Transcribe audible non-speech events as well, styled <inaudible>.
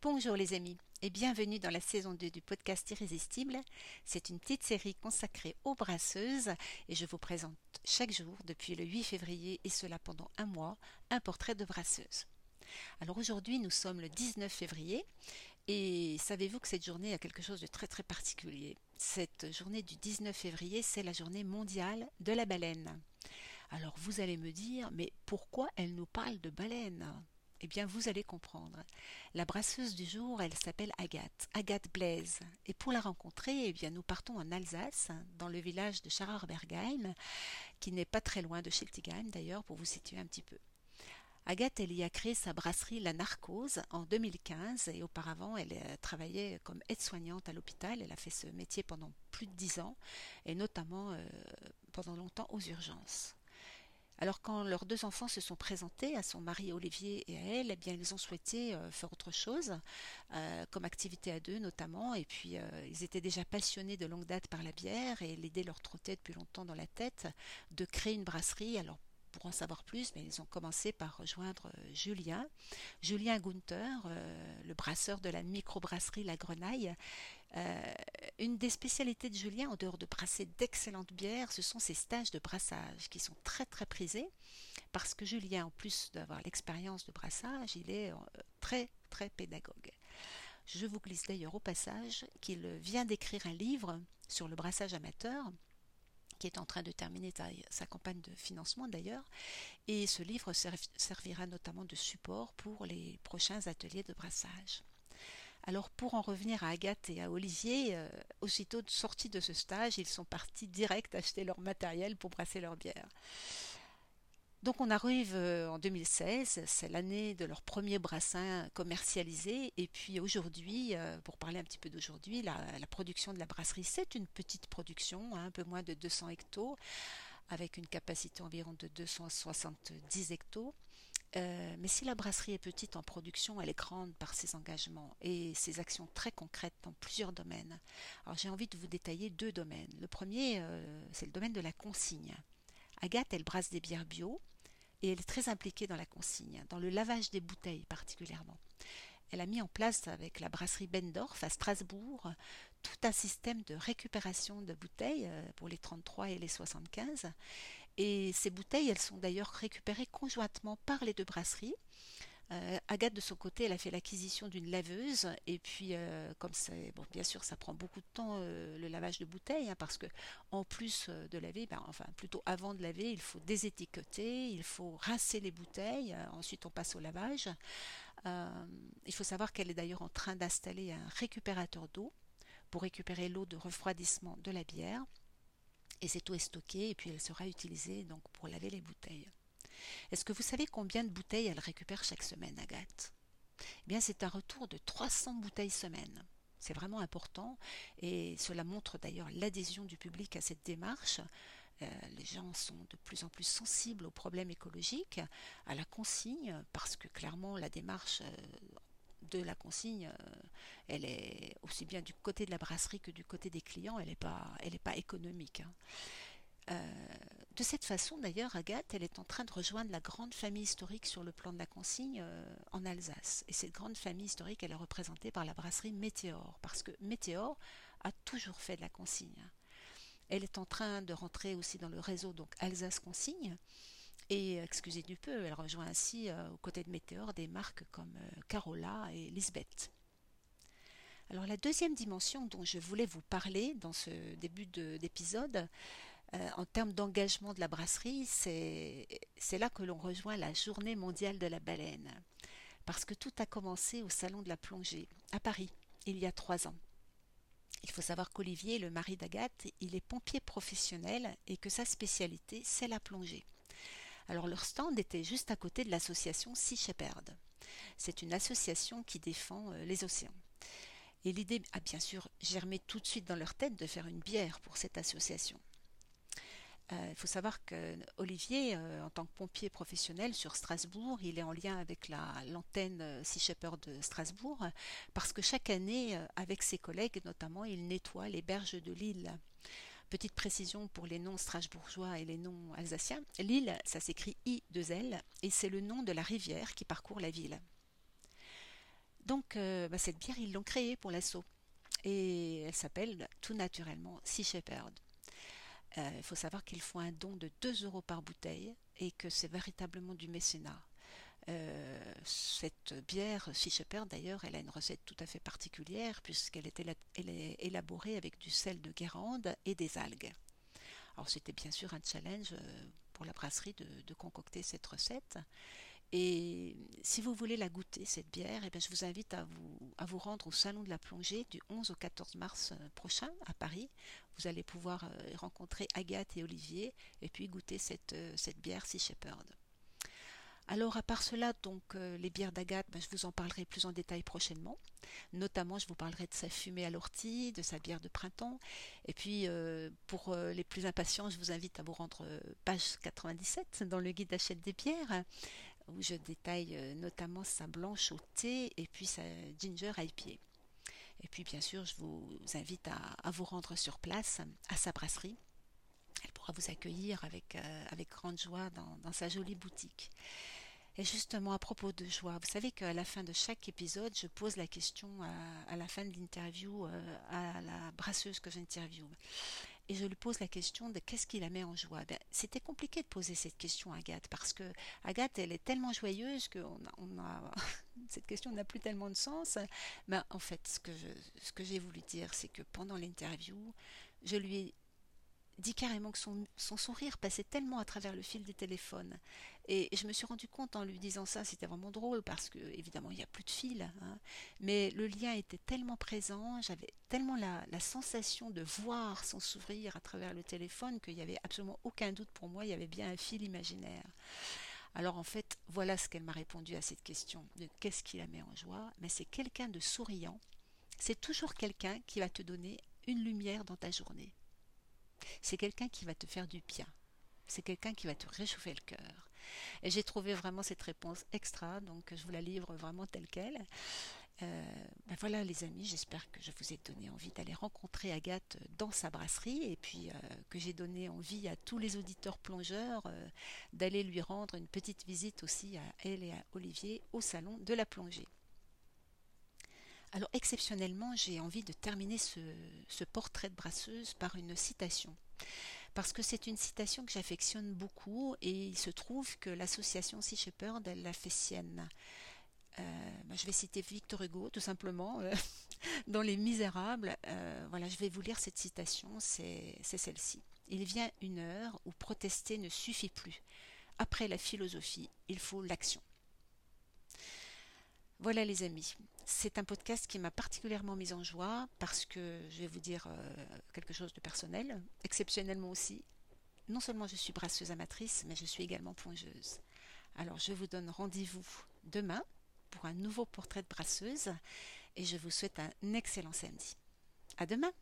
Bonjour les amis et bienvenue dans la saison 2 du podcast Irrésistible. C'est une petite série consacrée aux brasseuses et je vous présente chaque jour depuis le 8 février et cela pendant un mois un portrait de brasseuse. Alors aujourd'hui nous sommes le 19 février et savez-vous que cette journée a quelque chose de très très particulier? Cette journée du 19 février c'est la journée mondiale de la baleine. Alors vous allez me dire mais pourquoi elle nous parle de baleine? Eh bien, vous allez comprendre. La brasseuse du jour, elle s'appelle Agathe, Agathe Blaise. Et pour la rencontrer, eh nous partons en Alsace, dans le village de Scharerbergheim, qui n'est pas très loin de Schiltigheim d'ailleurs, pour vous situer un petit peu. Agathe, elle y a créé sa brasserie La Narcose en 2015 et auparavant, elle euh, travaillait comme aide-soignante à l'hôpital. Elle a fait ce métier pendant plus de dix ans et notamment euh, pendant longtemps aux urgences. Alors quand leurs deux enfants se sont présentés à son mari Olivier et à elle, eh bien ils ont souhaité euh, faire autre chose, euh, comme activité à deux notamment, et puis euh, ils étaient déjà passionnés de longue date par la bière et l'idée leur trottait depuis longtemps dans la tête de créer une brasserie. Alors pour en savoir plus, mais ils ont commencé par rejoindre Julien, Julien Gunther, le brasseur de la microbrasserie La Grenaille, une des spécialités de Julien, en dehors de brasser d'excellentes bières, ce sont ses stages de brassage qui sont très très prisés parce que Julien, en plus d'avoir l'expérience de brassage, il est euh, très très pédagogue. Je vous glisse d'ailleurs au passage qu'il vient d'écrire un livre sur le brassage amateur qui est en train de terminer sa campagne de financement d'ailleurs, et ce livre servira notamment de support pour les prochains ateliers de brassage. Alors pour en revenir à Agathe et à Olivier, euh, aussitôt sortis de ce stage, ils sont partis direct acheter leur matériel pour brasser leur bière. Donc on arrive euh, en 2016, c'est l'année de leur premier brassin commercialisé. Et puis aujourd'hui, euh, pour parler un petit peu d'aujourd'hui, la, production de la brasserie, c'est une petite production, hein, un peu moins de 200 hectos, avec une capacité environ de 270 hectos. Euh, mais si la brasserie est petite en production, elle est grande par ses engagements et ses actions très concrètes dans plusieurs domaines. Alors j'ai envie de vous détailler deux domaines. Le premier, euh, c'est le domaine de la consigne. Agathe, elle brasse des bières bio et elle est très impliquée dans la consigne, dans le lavage des bouteilles particulièrement. Elle a mis en place avec la brasserie Bendorf à Strasbourg tout un système de récupération de bouteilles euh, pour les 33 et les 75 et ces bouteilles, elles sont d'ailleurs récupérées conjointement par les deux brasseries. Euh, Agathe, de son côté, elle a fait l'acquisition d'une laveuse. Et puis, euh, comme c'est, bien sûr, ça prend beaucoup de temps euh, le lavage de bouteilles, hein, parce que en plus de laver, ben, enfin, plutôt avant de laver, il faut désétiqueter, il faut rincer les bouteilles. ensuite, on passe au lavage. il faut savoir qu'elle est d'ailleurs en train d'installer un récupérateur d'eau pour récupérer l'eau de refroidissement de la bière et cette eau est stockée et puis elle sera utilisée donc pour laver les bouteilles. Est-ce que vous savez combien de bouteilles elle récupère chaque semaine, Agathe? Eh bien, c'est un retour de 300 bouteilles semaine. C'est vraiment important et cela montre d'ailleurs l'adhésion du public à cette démarche. Euh, les gens sont de plus en plus sensibles aux problèmes écologiques, à la consigne, parce que clairement la démarche euh, la consigne, euh, elle est aussi bien du côté de la brasserie que du côté des clients, elle n'est pas, pas économique. Hein. Euh, de cette façon, d'ailleurs, Agathe, elle est en train de rejoindre la grande famille historique sur le plan de la consigne euh, en Alsace. Et cette grande famille historique, elle est représentée par la brasserie Météor, parce que Météor a toujours fait de la consigne. Elle est en train de rentrer aussi dans le réseau donc Alsace Consigne, et excusez du peu, elle rejoint ainsi euh, aux côtés de Météor des marques comme euh, Carola et Lisbeth. Alors la deuxième dimension dont je voulais vous parler dans ce début d'épisode, euh, en termes d'engagement de la brasserie, c'est là que l'on rejoint la journée mondiale de la baleine. Parce que tout a commencé au Salon de la plongée, à Paris, il y a trois ans. Il faut savoir qu'Olivier, le mari d'Agathe, il est pompier professionnel et que sa spécialité, c'est la plongée. Alors leur stand était juste à côté de l'association Sea Shepherd. C'est une association qui défend euh, les océans. Et l'idée a bien sûr germé tout de suite dans leur tête de faire une bière pour cette association. Euh, il faut savoir que Olivier, euh, en tant que pompier professionnel sur Strasbourg, il est en lien avec l'antenne Sea Shepherd de Strasbourg, parce que chaque année, avec ses collègues notamment, il nettoie les berges de l'île. Petite précision pour les noms strasbourgeois et les noms alsaciens. L'île, ça s'écrit I-2-L et c'est le nom de la rivière qui parcourt la ville. Donc bah, cette bière, ils l'ont créée pour l'assaut. Et elle s'appelle tout naturellement Sea Shepherd. Il faut savoir qu'ils font un don de 2 euros par bouteille et que c'est véritablement du mécénat. Euh, cette bière Shepherd, d'ailleurs, elle a une recette tout à fait particulière puisqu'elle est, élaborée avec du sel de Guérande et des algues. Alors c'était bien sûr un challenge euh, pour la brasserie de, concocter cette recette. Et si vous voulez la goûter, cette bière, eh bien, je vous invite à vous, rendre au Salon de la Plongée du 11 au 14 mars euh, prochain à Paris. Vous allez pouvoir rencontrer Agathe et Olivier et puis goûter cette, cette bière Sea Shepherd. Alors à part cela, donc euh, les bières d'Agathe, ben, je vous en parlerai plus en détail prochainement. Notamment, je vous parlerai de sa fumée à l'ortie, de sa bière de printemps. Et puis, euh, pour euh, les plus impatients, je vous invite à vous rendre page 97 dans le guide d'achat des bières, où je détaille notamment sa blanche au thé et puis sa ginger IPA. Et puis, bien sûr, je vous invite à, vous rendre sur place à sa brasserie. Elle pourra vous accueillir avec, avec grande joie dans sa jolie boutique. Et justement, à propos de joie, vous savez qu'à la fin de chaque épisode, je pose la question à, la fin de l'interview euh, à la brasseuse que j'interviewe. Et je lui pose la question de qu'est-ce qui la met en joie. Ben, C'était compliqué de poser cette question à Agathe parce que Agathe, elle est tellement joyeuse que on a, <laughs> cette question n'a plus tellement de sens. Ben, en fait, ce que, ce que j'ai voulu dire, c'est que pendant l'interview, je lui ai dit carrément que son, sourire passait tellement à travers le fil des téléphones. Et, je me suis rendu compte en lui disant ça, c'était vraiment drôle parce que évidemment il n'y a plus de fil, hein. mais le lien était tellement présent, j'avais tellement la, sensation de voir son sourire à travers le téléphone qu'il n'y avait absolument aucun doute pour moi, il y avait bien un fil imaginaire. Alors en fait, voilà ce qu'elle m'a répondu à cette question de qu'est-ce qui la met en joie, mais c'est quelqu'un de souriant. C'est toujours quelqu'un qui va te donner une lumière dans ta journée. C'est quelqu'un qui va te faire du bien. C'est quelqu'un qui va te réchauffer le cœur. Et j'ai trouvé vraiment cette réponse extra, donc je vous la livre vraiment telle qu'elle. Euh, ben voilà les amis, j'espère que je vous ai donné envie d'aller rencontrer Agathe dans sa brasserie et puis euh, que j'ai donné envie à tous les auditeurs plongeurs euh, d'aller lui rendre une petite visite aussi à elle et à Olivier au salon de la plongée. Alors exceptionnellement, j'ai envie de terminer ce, portrait de brasseuse par une citation. Parce que c'est une citation que j'affectionne beaucoup et il se trouve que l'association Sea Shepherd, elle l'a fait sienne. Euh, bah, je vais citer Victor Hugo, tout simplement, euh, <laughs> dans Les Misérables. Euh, voilà, je vais vous lire cette citation, c'est celle-ci. Il vient une heure où protester ne suffit plus. Après la philosophie, il faut l'action. Voilà les amis, c'est un podcast qui m'a particulièrement mise en joie parce que je vais vous dire euh, quelque chose de personnel, exceptionnellement aussi. Non seulement je suis brasseuse amatrice, mais je suis également plongeuse. Alors je vous donne rendez-vous demain pour un nouveau portrait de brasseuse et je vous souhaite un excellent samedi. À demain!